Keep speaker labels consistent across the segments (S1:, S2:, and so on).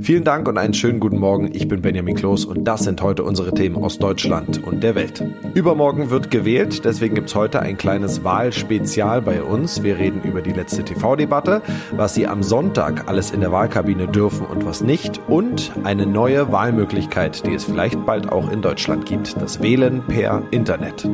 S1: Vielen Dank und einen schönen guten Morgen. Ich bin Benjamin Kloß und das sind heute unsere Themen aus Deutschland und der Welt. Übermorgen wird gewählt, deswegen gibt es heute ein kleines Wahlspezial bei uns. Wir reden über die letzte TV-Debatte, was Sie am Sonntag alles in der Wahlkabine dürfen und was nicht und eine neue Wahlmöglichkeit, die es vielleicht bald auch in Deutschland gibt, das Wählen per Internet.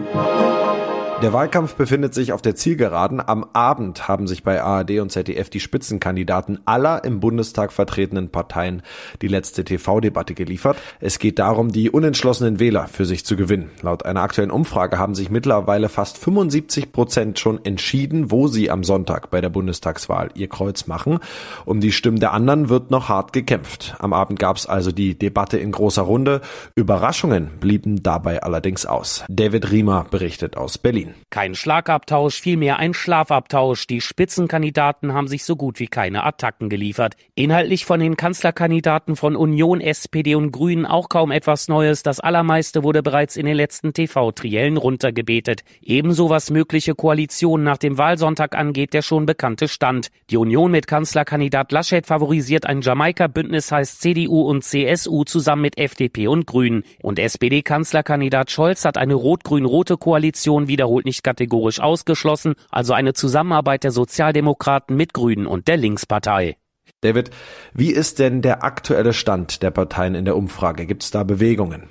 S1: Der Wahlkampf befindet sich auf der Zielgeraden. Am Abend haben sich bei ARD und ZDF die Spitzenkandidaten aller im Bundestag vertretenen Parteien die letzte TV-Debatte geliefert. Es geht darum, die unentschlossenen Wähler für sich zu gewinnen. Laut einer aktuellen Umfrage haben sich mittlerweile fast 75 Prozent schon entschieden, wo sie am Sonntag bei der Bundestagswahl ihr Kreuz machen. Um die Stimmen der anderen wird noch hart gekämpft. Am Abend gab es also die Debatte in großer Runde. Überraschungen blieben dabei allerdings aus. David Riemer berichtet aus Berlin.
S2: Berlin. Kein Schlagabtausch, vielmehr ein Schlafabtausch. Die Spitzenkandidaten haben sich so gut wie keine Attacken geliefert. Inhaltlich von den Kanzlerkandidaten von Union, SPD und Grünen auch kaum etwas Neues. Das allermeiste wurde bereits in den letzten TV-Triellen runtergebetet. Ebenso was mögliche Koalitionen nach dem Wahlsonntag angeht, der schon bekannte Stand. Die Union mit Kanzlerkandidat Laschet favorisiert ein Jamaika-Bündnis heißt CDU und CSU zusammen mit FDP und Grünen. Und SPD-Kanzlerkandidat Scholz hat eine rot-grün-rote Koalition wiederholt wiederholt nicht kategorisch ausgeschlossen, also eine Zusammenarbeit der Sozialdemokraten mit Grünen und der Linkspartei.
S1: David, wie ist denn der aktuelle Stand der Parteien in der Umfrage? Gibt es da Bewegungen?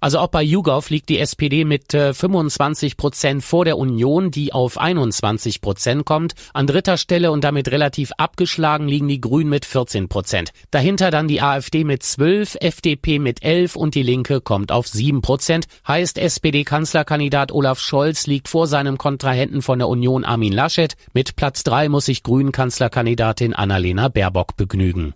S2: Also auch bei YouGov liegt die SPD mit äh, 25 Prozent vor der Union, die auf 21 Prozent kommt. An dritter Stelle und damit relativ abgeschlagen liegen die Grünen mit 14 Prozent. Dahinter dann die AfD mit 12, FDP mit 11 und die Linke kommt auf 7 Prozent. Heißt SPD-Kanzlerkandidat Olaf Scholz liegt vor seinem Kontrahenten von der Union Armin Laschet. Mit Platz 3 muss sich Grünen-Kanzlerkandidatin Annalena Baerbock begnügen.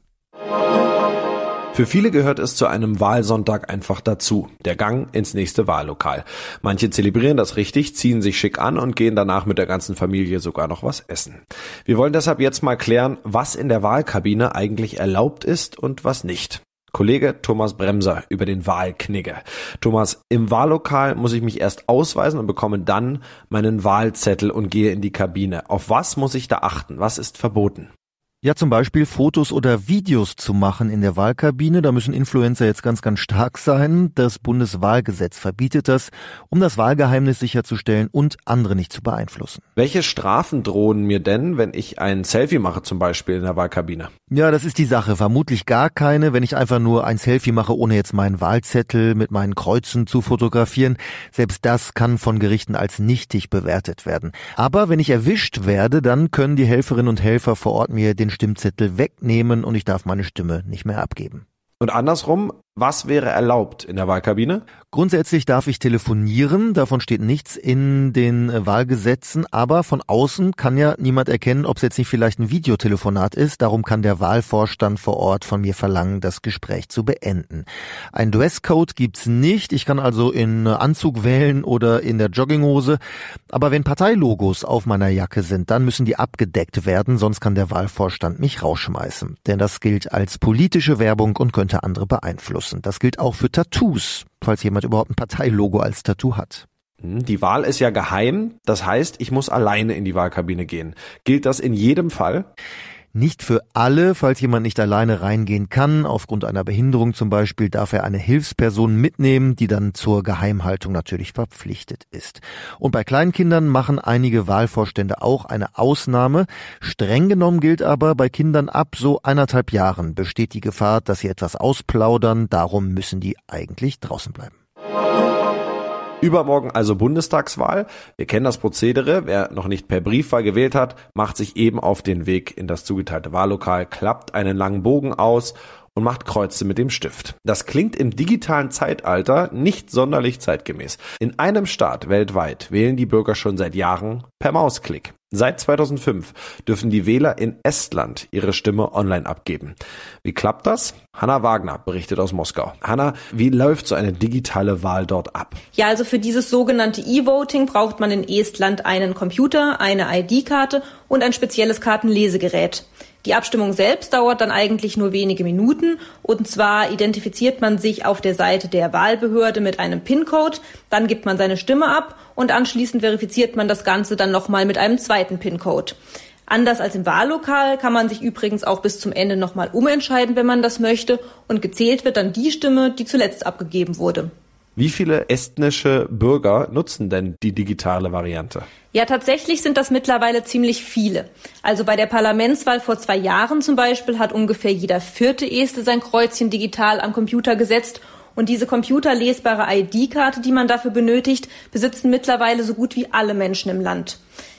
S1: Für viele gehört es zu einem Wahlsonntag einfach dazu, der Gang ins nächste Wahllokal. Manche zelebrieren das richtig, ziehen sich schick an und gehen danach mit der ganzen Familie sogar noch was essen. Wir wollen deshalb jetzt mal klären, was in der Wahlkabine eigentlich erlaubt ist und was nicht. Kollege Thomas Bremser über den Wahlknigge. Thomas, im Wahllokal muss ich mich erst ausweisen und bekomme dann meinen Wahlzettel und gehe in die Kabine. Auf was muss ich da achten? Was ist verboten?
S3: Ja, zum Beispiel Fotos oder Videos zu machen in der Wahlkabine. Da müssen Influencer jetzt ganz, ganz stark sein. Das Bundeswahlgesetz verbietet das, um das Wahlgeheimnis sicherzustellen und andere nicht zu beeinflussen.
S1: Welche Strafen drohen mir denn, wenn ich ein Selfie mache, zum Beispiel in der Wahlkabine?
S3: Ja, das ist die Sache. Vermutlich gar keine, wenn ich einfach nur ein Selfie mache, ohne jetzt meinen Wahlzettel mit meinen Kreuzen zu fotografieren. Selbst das kann von Gerichten als nichtig bewertet werden. Aber wenn ich erwischt werde, dann können die Helferinnen und Helfer vor Ort mir den Stimmzettel wegnehmen und ich darf meine Stimme nicht mehr abgeben.
S1: Und andersrum, was wäre erlaubt in der Wahlkabine?
S3: Grundsätzlich darf ich telefonieren, davon steht nichts in den Wahlgesetzen, aber von außen kann ja niemand erkennen, ob es jetzt nicht vielleicht ein Videotelefonat ist, darum kann der Wahlvorstand vor Ort von mir verlangen, das Gespräch zu beenden. Ein Dresscode gibt's nicht, ich kann also in Anzug wählen oder in der Jogginghose, aber wenn Parteilogos auf meiner Jacke sind, dann müssen die abgedeckt werden, sonst kann der Wahlvorstand mich rausschmeißen, denn das gilt als politische Werbung und könnte andere beeinflussen. Das gilt auch für Tattoos falls jemand überhaupt ein Parteilogo als Tattoo hat.
S1: Hm, die Wahl ist ja geheim, das heißt, ich muss alleine in die Wahlkabine gehen. Gilt das in jedem Fall?
S3: Nicht für alle, falls jemand nicht alleine reingehen kann, aufgrund einer Behinderung zum Beispiel, darf er eine Hilfsperson mitnehmen, die dann zur Geheimhaltung natürlich verpflichtet ist. Und bei Kleinkindern machen einige Wahlvorstände auch eine Ausnahme. Streng genommen gilt aber, bei Kindern ab so eineinhalb Jahren besteht die Gefahr, dass sie etwas ausplaudern, darum müssen die eigentlich draußen bleiben.
S1: Übermorgen also Bundestagswahl. Wir kennen das Prozedere. Wer noch nicht per Briefwahl gewählt hat, macht sich eben auf den Weg in das zugeteilte Wahllokal, klappt einen langen Bogen aus und macht Kreuze mit dem Stift. Das klingt im digitalen Zeitalter nicht sonderlich zeitgemäß. In einem Staat weltweit wählen die Bürger schon seit Jahren per Mausklick. Seit 2005 dürfen die Wähler in Estland ihre Stimme online abgeben. Wie klappt das? Hanna Wagner berichtet aus Moskau. Hanna, wie läuft so eine digitale Wahl dort ab?
S4: Ja, also für dieses sogenannte E-Voting braucht man in Estland einen Computer, eine ID-Karte und ein spezielles Kartenlesegerät. Die Abstimmung selbst dauert dann eigentlich nur wenige Minuten und zwar identifiziert man sich auf der Seite der Wahlbehörde mit einem PIN-Code, dann gibt man seine Stimme ab und anschließend verifiziert man das Ganze dann nochmal mit einem zweiten PIN-Code. Anders als im Wahllokal kann man sich übrigens auch bis zum Ende nochmal umentscheiden, wenn man das möchte und gezählt wird dann die Stimme, die zuletzt abgegeben wurde.
S1: Wie viele estnische Bürger nutzen denn die digitale Variante?
S4: Ja, tatsächlich sind das mittlerweile ziemlich viele. Also bei der Parlamentswahl vor zwei Jahren zum Beispiel hat ungefähr jeder vierte Este sein Kreuzchen digital am Computer gesetzt Und diese computerlesbare ID-Karte, die man dafür benötigt, besitzen mittlerweile so gut wie alle Menschen im Land.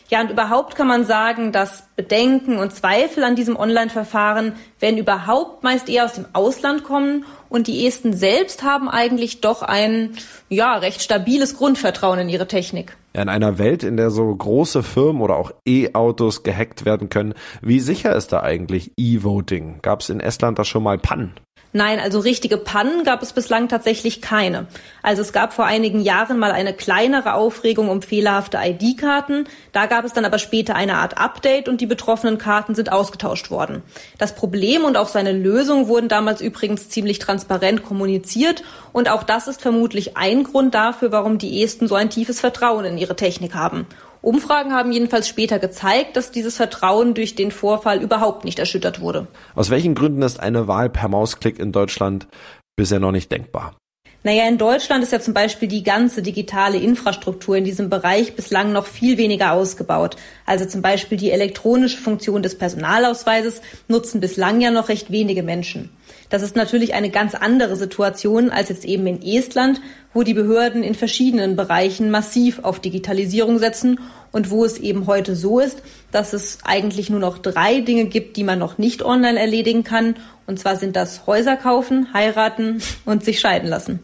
S4: Ja, und überhaupt kann man sagen, dass Bedenken und Zweifel an diesem Online-Verfahren, wenn überhaupt, meist eher aus dem Ausland kommen. Und die Esten selbst haben eigentlich doch ein, ja, recht stabiles Grundvertrauen in ihre Technik.
S1: In einer Welt, in der so große Firmen oder auch E-Autos gehackt werden können, wie sicher ist da eigentlich E-Voting? Gab es in Estland da schon mal Pannen?
S4: Nein, also richtige Pannen gab es bislang tatsächlich keine. Also es gab vor einigen Jahren mal eine kleinere Aufregung um fehlerhafte ID-Karten. Da gab es dann aber später eine Art Update und die betroffenen Karten sind ausgetauscht worden. Das Problem und auch seine Lösung wurden damals übrigens ziemlich transparent kommuniziert und auch das ist vermutlich ein Grund dafür, warum die Esten so ein tiefes Vertrauen in ihre Technik haben. Umfragen haben jedenfalls später gezeigt, dass dieses Vertrauen durch den Vorfall überhaupt nicht erschüttert wurde.
S1: Aus welchen Gründen ist eine Wahl per Mausklick in Deutschland bisher noch nicht denkbar?
S4: Naja, in Deutschland ist ja zum Beispiel die ganze digitale Infrastruktur in diesem Bereich bislang noch viel weniger ausgebaut. Also zum Beispiel die elektronische Funktion des Personalausweises nutzen bislang ja noch recht wenige Menschen. Das ist natürlich eine ganz andere Situation als jetzt eben in Estland, wo die Behörden in verschiedenen Bereichen massiv auf Digitalisierung setzen und wo es eben heute so ist, dass es eigentlich nur noch drei Dinge gibt, die man noch nicht online erledigen kann. Und zwar sind das Häuser kaufen, heiraten und sich scheiden lassen.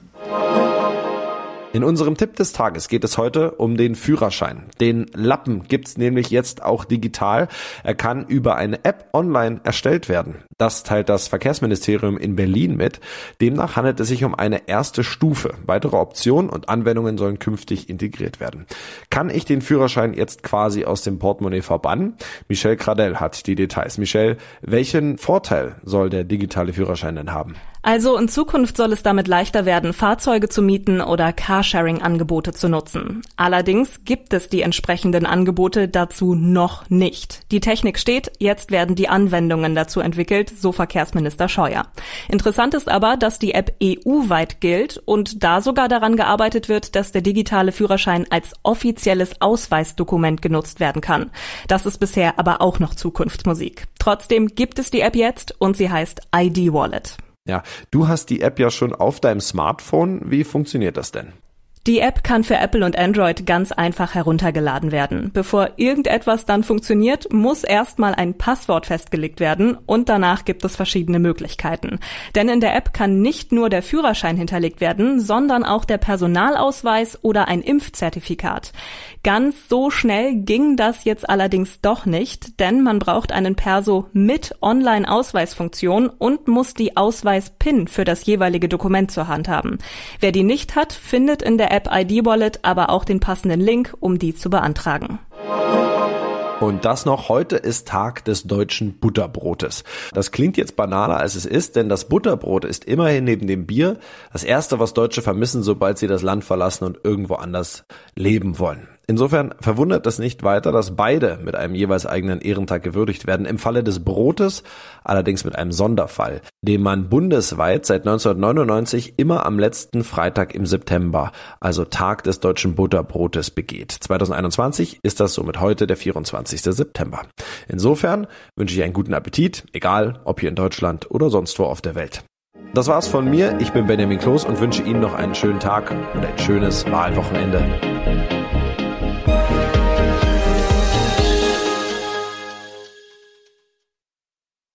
S1: In unserem Tipp des Tages geht es heute um den Führerschein. Den Lappen gibt's nämlich jetzt auch digital. Er kann über eine App online erstellt werden. Das teilt das Verkehrsministerium in Berlin mit. Demnach handelt es sich um eine erste Stufe. Weitere Optionen und Anwendungen sollen künftig integriert werden. Kann ich den Führerschein jetzt quasi aus dem Portemonnaie verbannen? Michelle Cradell hat die Details. Michelle, welchen Vorteil soll der digitale Führerschein denn haben?
S5: Also in Zukunft soll es damit leichter werden, Fahrzeuge zu mieten oder Carsharing-Angebote zu nutzen. Allerdings gibt es die entsprechenden Angebote dazu noch nicht. Die Technik steht, jetzt werden die Anwendungen dazu entwickelt, so Verkehrsminister Scheuer. Interessant ist aber, dass die App EU-weit gilt und da sogar daran gearbeitet wird, dass der digitale Führerschein als offizielles Ausweisdokument genutzt werden kann. Das ist bisher aber auch noch Zukunftsmusik. Trotzdem gibt es die App jetzt und sie heißt ID Wallet.
S1: Ja, du hast die App ja schon auf deinem Smartphone. Wie funktioniert das denn?
S5: Die App kann für Apple und Android ganz einfach heruntergeladen werden. Bevor irgendetwas dann funktioniert, muss erstmal ein Passwort festgelegt werden und danach gibt es verschiedene Möglichkeiten. Denn in der App kann nicht nur der Führerschein hinterlegt werden, sondern auch der Personalausweis oder ein Impfzertifikat. Ganz so schnell ging das jetzt allerdings doch nicht, denn man braucht einen Perso mit Online-Ausweisfunktion und muss die Ausweis-PIN für das jeweilige Dokument zur Hand haben. Wer die nicht hat, findet in der App ID Wallet aber auch den passenden Link, um die zu beantragen.
S1: Und das noch, heute ist Tag des deutschen Butterbrotes. Das klingt jetzt banaler als es ist, denn das Butterbrot ist immerhin neben dem Bier das erste, was Deutsche vermissen, sobald sie das Land verlassen und irgendwo anders leben wollen. Insofern verwundert es nicht weiter, dass beide mit einem jeweils eigenen Ehrentag gewürdigt werden. Im Falle des Brotes allerdings mit einem Sonderfall, den man bundesweit seit 1999 immer am letzten Freitag im September, also Tag des deutschen Butterbrotes, begeht. 2021 ist das somit heute der 24. September. Insofern wünsche ich einen guten Appetit, egal ob hier in Deutschland oder sonst wo auf der Welt. Das war's von mir. Ich bin Benjamin Kloß und wünsche Ihnen noch einen schönen Tag und ein schönes Wahlwochenende. Thank you.